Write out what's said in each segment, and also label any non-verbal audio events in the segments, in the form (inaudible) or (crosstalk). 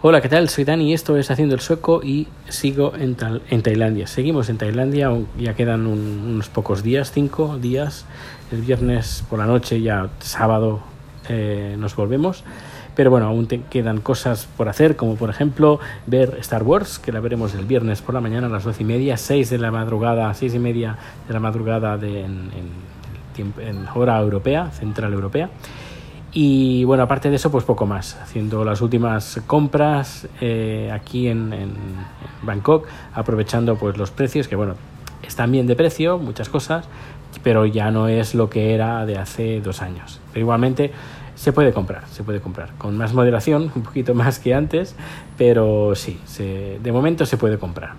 Hola, ¿qué tal? Soy Dani y esto es Haciendo el Sueco y sigo en, en Tailandia. Seguimos en Tailandia, ya quedan unos pocos días, cinco días. El viernes por la noche, ya sábado, eh, nos volvemos. Pero bueno, aún te quedan cosas por hacer, como por ejemplo ver Star Wars, que la veremos el viernes por la mañana a las doce y media, seis de la madrugada, seis y media de la madrugada de, en, en hora europea, central europea. Y bueno, aparte de eso, pues poco más, haciendo las últimas compras eh, aquí en, Bangkok, aprovechando pues los precios, que bueno, están bien de precio, muchas cosas, pero ya no es lo que era de hace dos años. Pero igualmente se puede comprar, se puede comprar, con más moderación, (laughs) un poquito más que antes, pero sí, de momento se puede comprar.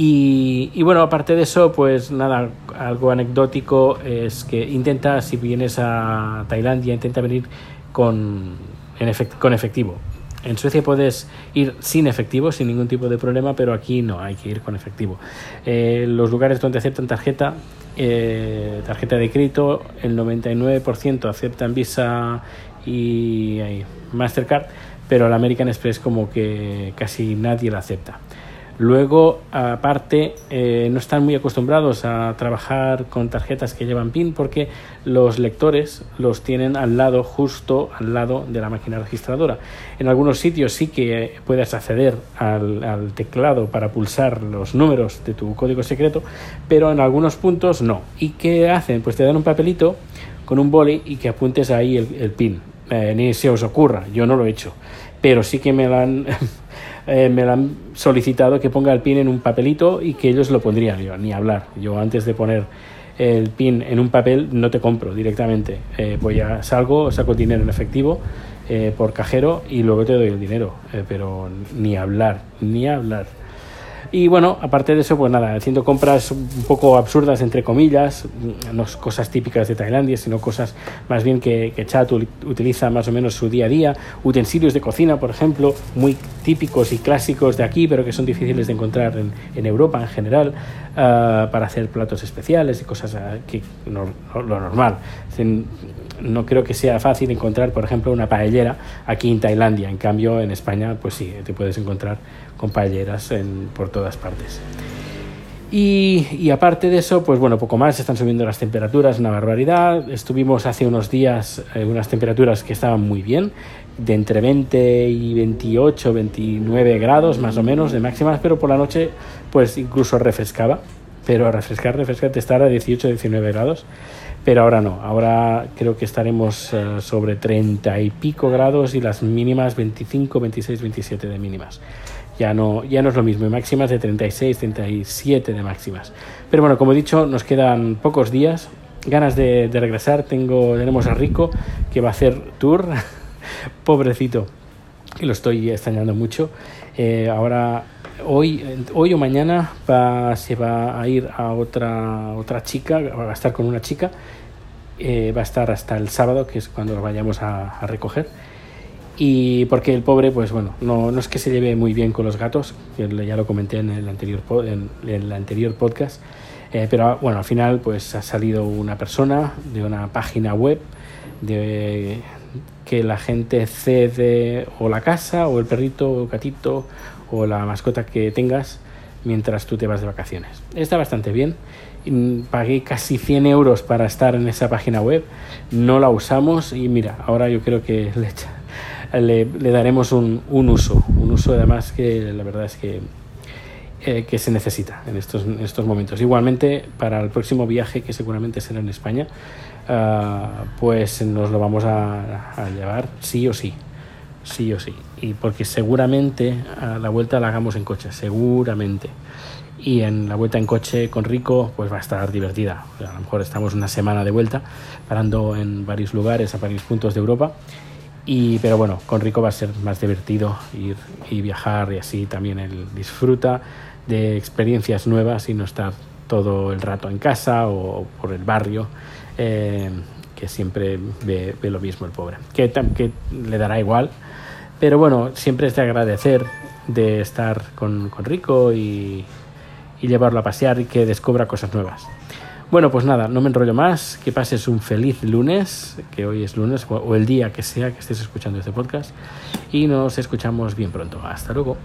Y, bueno, aparte de eso, pues nada, algo anecdótico es que intenta, si vienes a Tailandia, intenta venir con, en con efectivo. En Suecia puedes ir sin efectivo, sin ningún tipo de problema, pero aquí no, hay que ir con efectivo. Eh, los lugares donde aceptan tarjeta, eh, tarjeta de crédito, el 99% aceptan Visa y, y Mastercard, pero la American Express como que casi nadie la acepta. Luego, aparte, eh, no están muy acostumbrados a trabajar con tarjetas que llevan PIN porque los lectores los tienen al lado, justo al lado de la máquina registradora. En algunos sitios sí que puedes acceder al, teclado para pulsar los números de tu código secreto, pero en algunos puntos no. ¿Y qué hacen? Pues te dan un papelito con un boli y que apuntes ahí el, PIN. Eh, ni se os ocurra, yo no lo he hecho, pero sí que me lo han (laughs) Eh, me lo han solicitado que ponga el pin en un papelito y que ellos lo pondrían. Yo, ni hablar. Yo antes de poner el pin en un papel no te compro directamente. Eh, voy a salgo, saco dinero en efectivo eh, por cajero y luego te doy el dinero. pero ni hablar, ni hablar. Y bueno, aparte de eso, pues nada, haciendo compras un poco absurdas, entre comillas, no cosas típicas de Tailandia, sino cosas más bien que, que Chat utiliza más o menos su día a día, utensilios de cocina, por ejemplo, muy típicos y clásicos de aquí, pero que son difíciles de encontrar en, en Europa en general, ah, para hacer platos especiales y cosas ah, que no, lo normal. No creo que sea fácil encontrar, por ejemplo, una paellera aquí en Tailandia. En cambio, en España, pues sí, te puedes encontrar con paelleras en, por todas partes. Y, aparte de eso, pues bueno, poco más, están subiendo las temperaturas, una barbaridad. Estuvimos hace unos días eh, unas temperaturas que estaban muy bien, de entre 20 y 28, 29 grados más o menos de máximas, pero por la noche pues incluso refrescaba. Pero refrescar, refrescar, te estar a 18, 19 grados. Pero ahora no, ahora creo que estaremos eh, sobre 30 y pico grados y las mínimas 25, 26, 27 de mínimas ya no, ya no es lo mismo, máximas de 36, 37 de máximas. Pero bueno, como he dicho, nos quedan pocos días, ganas de, regresar, Tengo, tenemos a Rico que va a hacer tour, (laughs) pobrecito, que lo estoy extrañando mucho. Eh, ahora, hoy, hoy o mañana va, se va a ir a otra, otra chica, va a estar con una chica, eh, va a estar hasta el sábado, que es cuando lo vayamos a recoger y porque el pobre, pues bueno, no, no es que se lleve muy bien con los gatos, ya lo comenté en el anterior, en el anterior podcast, eh, pero bueno, al final pues ha salido una persona de una página web de que la gente cede o la casa o el perrito o gatito o la mascota que tengas mientras tú te vas de vacaciones. Está bastante bien. Pagué casi 100 euros para estar en esa página web. No la usamos y mira, ahora yo creo que (laughs) le, le, daremos un, un, uso, un uso además que la verdad es que, eh, que se necesita en estos, en estos momentos. Igualmente, para el próximo viaje, que seguramente será en España, ah, pues nos lo vamos a, a, llevar sí o sí, sí o sí. Y porque seguramente la vuelta la hagamos en coche, seguramente. Y en la vuelta en coche con Rico, pues va a estar divertida. a lo mejor estamos una semana de vuelta, parando en varios lugares, a varios puntos de Europa y, pero bueno, con Rico va a ser más divertido ir y viajar y así también él disfruta de experiencias nuevas y no estar todo el rato en casa o por el barrio, eh, que siempre ve, lo mismo el pobre, que, le dará igual, pero bueno, siempre es de agradecer de estar con, con Rico y, y llevarlo a pasear y que descubra cosas nuevas. Bueno, pues nada, no me enrollo más. Que pases un feliz lunes, que hoy es lunes, o el día que sea que estés escuchando este podcast. Y nos escuchamos bien pronto. Hasta luego.